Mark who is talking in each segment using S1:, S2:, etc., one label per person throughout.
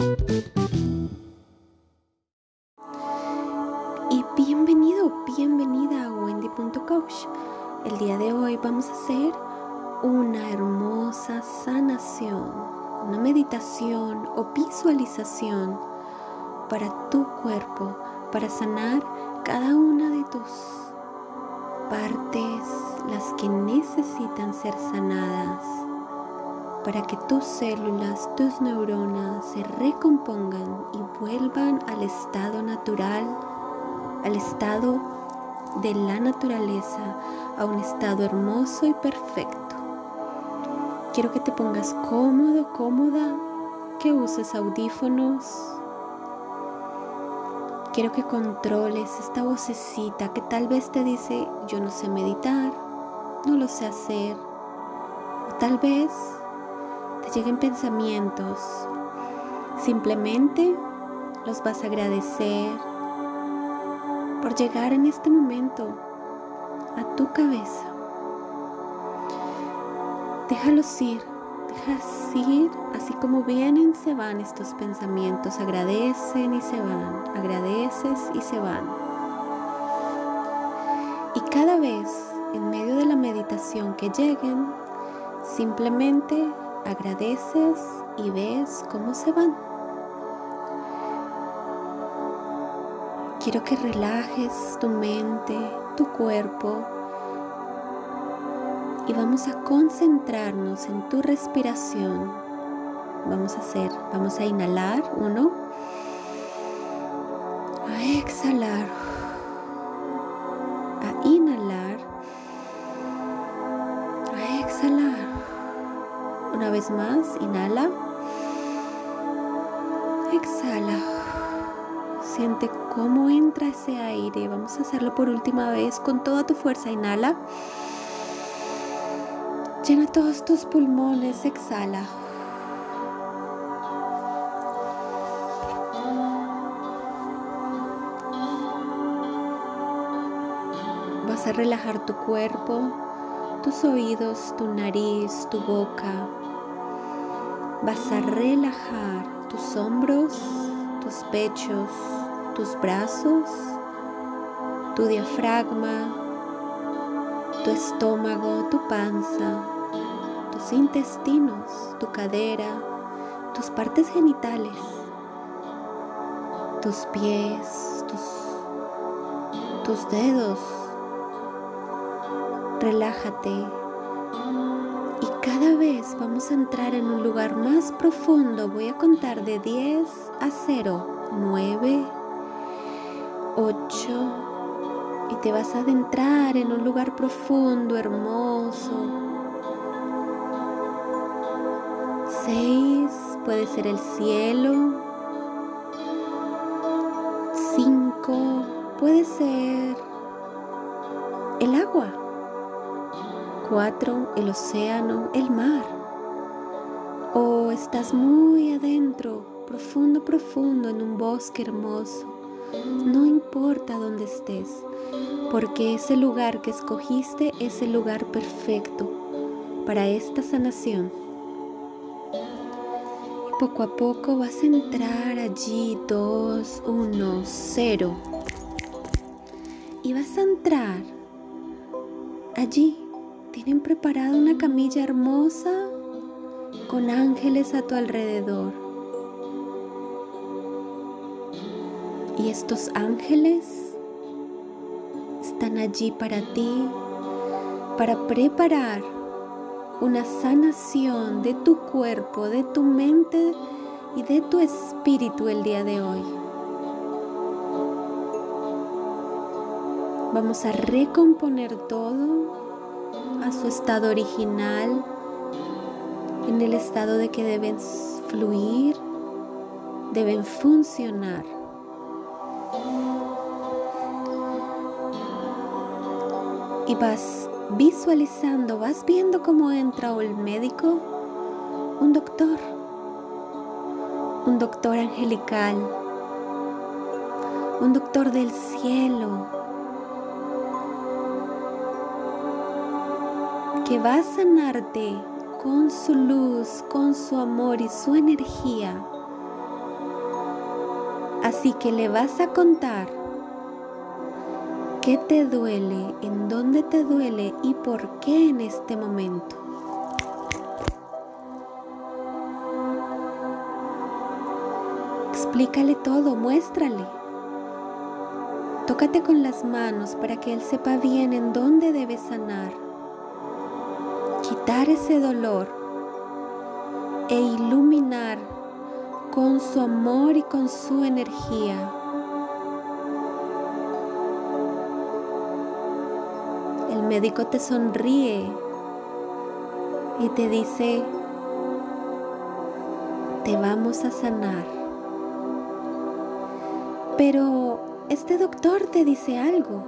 S1: Y bienvenido, bienvenida a Wendy.coach. El día de hoy vamos a hacer una hermosa sanación, una meditación o visualización para tu cuerpo, para sanar cada una de tus partes, las que necesitan ser sanadas, para que tus células, tus neuronas se recompongan y vuelvan al estado natural, al estado de la naturaleza, a un estado hermoso y perfecto. Quiero que te pongas cómodo, cómoda, que uses audífonos, Quiero que controles esta vocecita que tal vez te dice, yo no sé meditar, no lo sé hacer. O tal vez te lleguen pensamientos. Simplemente los vas a agradecer por llegar en este momento a tu cabeza. Déjalos ir dejas ir, así como vienen, se van estos pensamientos, agradecen y se van, agradeces y se van. Y cada vez, en medio de la meditación que lleguen, simplemente agradeces y ves cómo se van. Quiero que relajes tu mente, tu cuerpo, y vamos a concentrarnos en tu respiración. Vamos a hacer, vamos a inhalar, uno, a exhalar, Vez más, inhala, exhala. Siente cómo entra ese aire. Vamos a hacerlo por última vez con toda tu fuerza. Inhala. Llena todos tus pulmones, exhala. Vas a relajar tu cuerpo, tus oídos, tu nariz, tu boca. Vas a relajar tus hombros, tus pechos, tus brazos, tu diafragma, tu estómago, tu panza, tus intestinos, tu cadera, tus partes genitales, tus pies, tus, tus dedos. Relájate cada vez vamos a entrar en un lugar más profundo. Voy a contar de 10 a 0, 9, 8, y te vas a adentrar en un lugar profundo, hermoso. Seis, puede ser el cielo. Cinco, puede ser Cuatro, el océano, el mar. O estás muy adentro, profundo, profundo, en un bosque hermoso. No importa dónde estés, porque ese lugar que escogiste es el lugar perfecto para esta sanación. Poco a poco vas a entrar allí, dos, uno, cero. Y vas a entrar allí. Tienen preparada una camilla hermosa con ángeles a tu alrededor. Y estos ángeles están allí para ti, para preparar una sanación de tu cuerpo, de tu mente y de tu espíritu el día de hoy. Vamos a recomponer todo a su estado original, en el estado de que deben fluir, deben funcionar. y vas visualizando, vas viendo cómo entra el médico, un doctor, un doctor angelical, un doctor del cielo, que va a sanarte con su luz, con su amor y su energía Así que le vas a contar qué te duele, en dónde te duele y por qué en este momento. Explícale todo, muéstrale. Tócate con las manos para que Él sepa bien en dónde debe sanar. Quitar ese dolor e iluminar con su amor y con su energía. El médico te sonríe y te dice, te vamos a sanar. Pero este doctor te dice algo.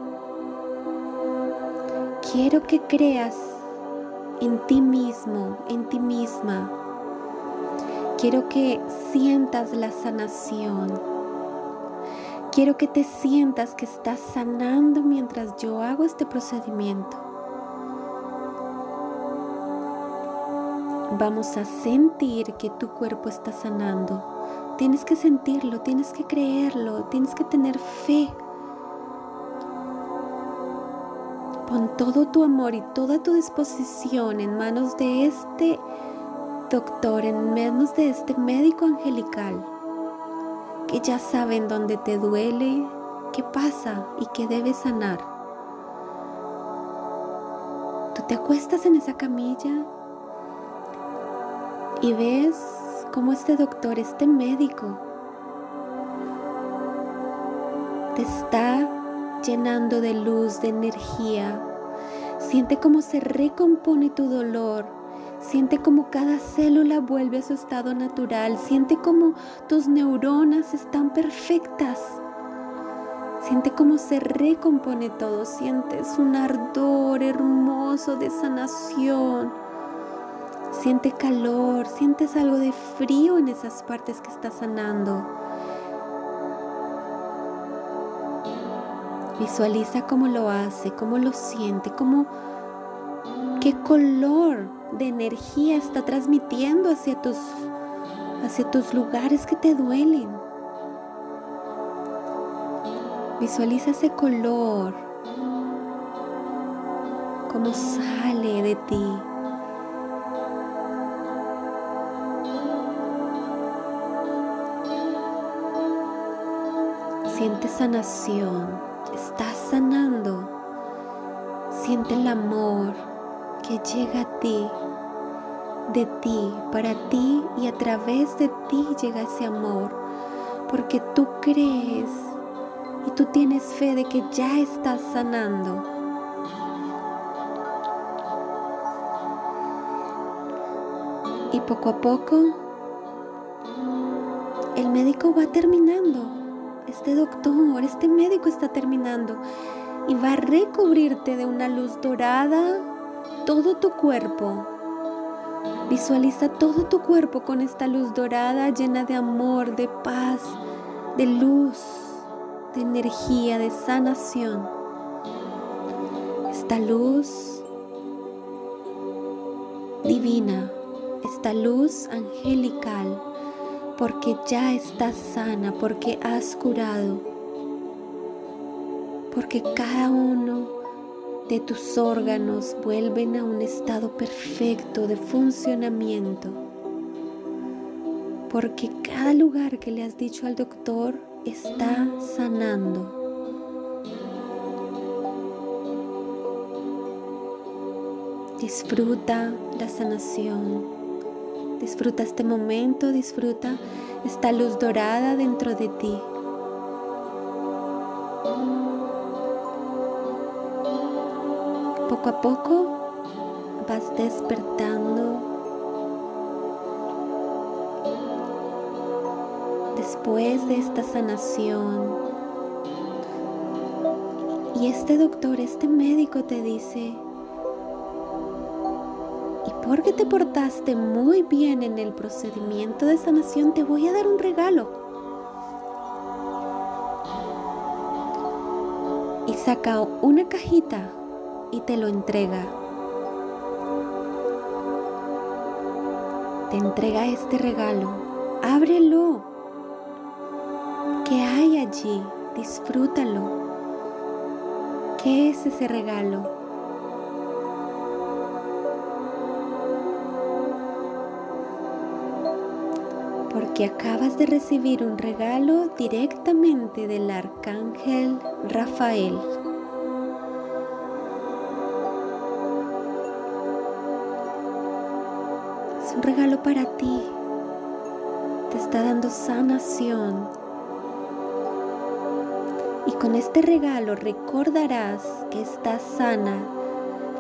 S1: Quiero que creas en ti mismo, en ti misma Quiero que sientas la sanación. Quiero que te sientas que estás sanando mientras yo hago este procedimiento. Vamos a sentir que tu cuerpo está sanando. Tienes que sentirlo, tienes que creerlo, tienes que tener fe. Pon todo tu amor y toda tu disposición en manos de este doctor en manos de este médico angelical que ya sabe en dónde te duele, qué pasa y qué debes sanar. Tú te acuestas en esa camilla y ves cómo este doctor, este médico, te está llenando de luz, de energía. Siente cómo se recompone tu dolor Siente como cada célula vuelve a su estado natural. Siente como tus neuronas están perfectas. Siente cómo se recompone todo. Sientes un ardor hermoso de sanación. Siente calor, sientes algo de frío en esas partes que está sanando. Visualiza cómo lo hace, cómo lo siente, cómo qué color de energía está transmitiendo hacia tus, hacia tus lugares que te duelen. Visualiza ese color, cómo sale de ti. Siente sanación, estás sanando. Siente el amor, que llega a ti, de ti, para ti y a través de ti llega ese amor, porque tú crees y tú tienes fe de que ya estás sanando. Y poco a poco el médico va terminando. Este doctor, este médico está terminando y va a recubrirte de una luz dorada todo tu cuerpo. Visualiza todo tu cuerpo con esta luz dorada llena de amor, de paz, de luz, de energía, de sanación. Esta luz divina, esta luz angelical, porque ya estás sana, porque has curado, porque cada uno de tus órganos vuelven a un estado perfecto de funcionamiento. Porque cada lugar que le has dicho al doctor está sanando. Disfruta la sanación. Disfruta este momento, disfruta esta luz dorada dentro de ti. poco a poco vas despertando. Después de esta sanación, y este doctor, este médico te dice, porque te portaste muy bien en el procedimiento de sanación, te voy a dar un regalo. Y saca una cajita y te lo entrega. Te entrega este regalo. Ábrelo. ¿Qué allí, disfrútalo. ¿Qué es ese regalo? Porque acabas de recibir un regalo directamente del arcángel Rafael. Es un regalo para ti. Te está dando sanación. Y con este regalo recordarás que estás sana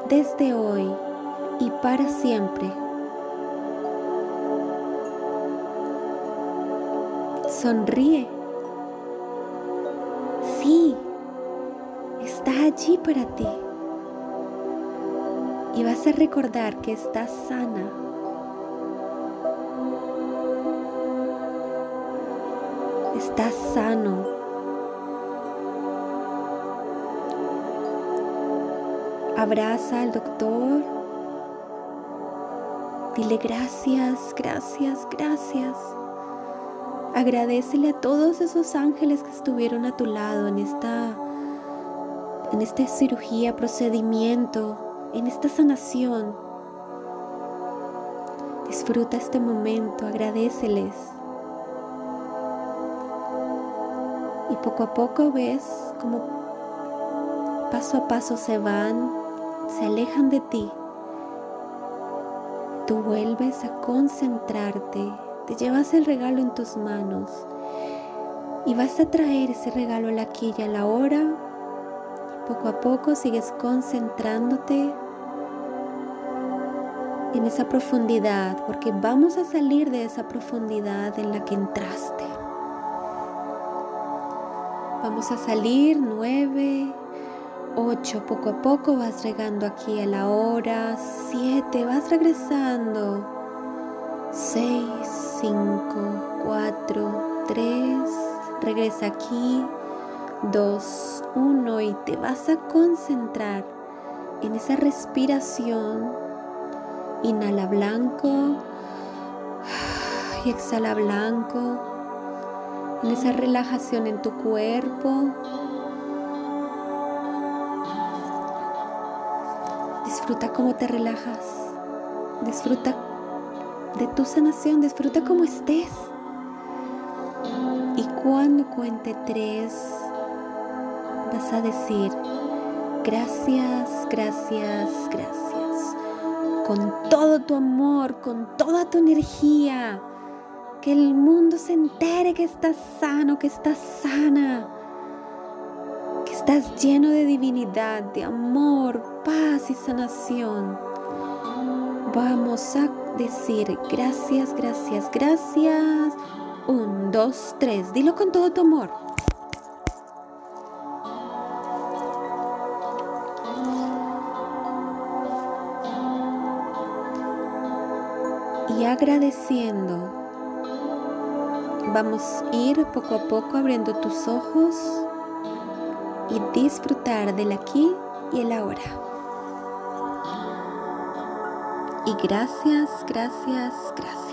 S1: desde hoy y para siempre. Sonríe. Sí, está allí para ti. Y vas a recordar que estás sana. Estás sano. Abraza al doctor. Dile gracias, gracias, gracias. Agradecele a todos esos ángeles que estuvieron a tu lado en esta, en esta cirugía, procedimiento, en esta sanación. Disfruta este momento, agradeceles. Y poco a poco ves como paso a paso se van, se alejan de ti. Tú vuelves a concentrarte te llevas el regalo en tus manos y vas a traer ese regalo a la aquí y a la hora. Poco a poco sigues concentrándote en esa profundidad, porque vamos a salir de esa profundidad en la que entraste. Vamos a salir nueve, ocho, poco a poco vas llegando aquí a la hora, siete, vas regresando, seis, 5, 4, 3, regresa aquí, 2, 1 y te vas a concentrar en esa respiración. Inhala blanco y exhala blanco. En esa relajación en tu cuerpo. Disfruta cómo te relajas. Disfruta de tu sanación, disfruta como estés. Y cuando cuente tres, vas a decir, gracias, gracias, gracias. Con todo tu amor, con toda tu energía. Que el mundo se entere que estás sano, que estás sana. Que estás lleno de divinidad, de amor, paz y sanación. Vamos a decir gracias, gracias, gracias. Un, dos, tres. Dilo con todo tu amor. Y agradeciendo, vamos a ir poco a poco abriendo tus ojos y disfrutar del aquí y el ahora. Y gracias, gracias, gracias.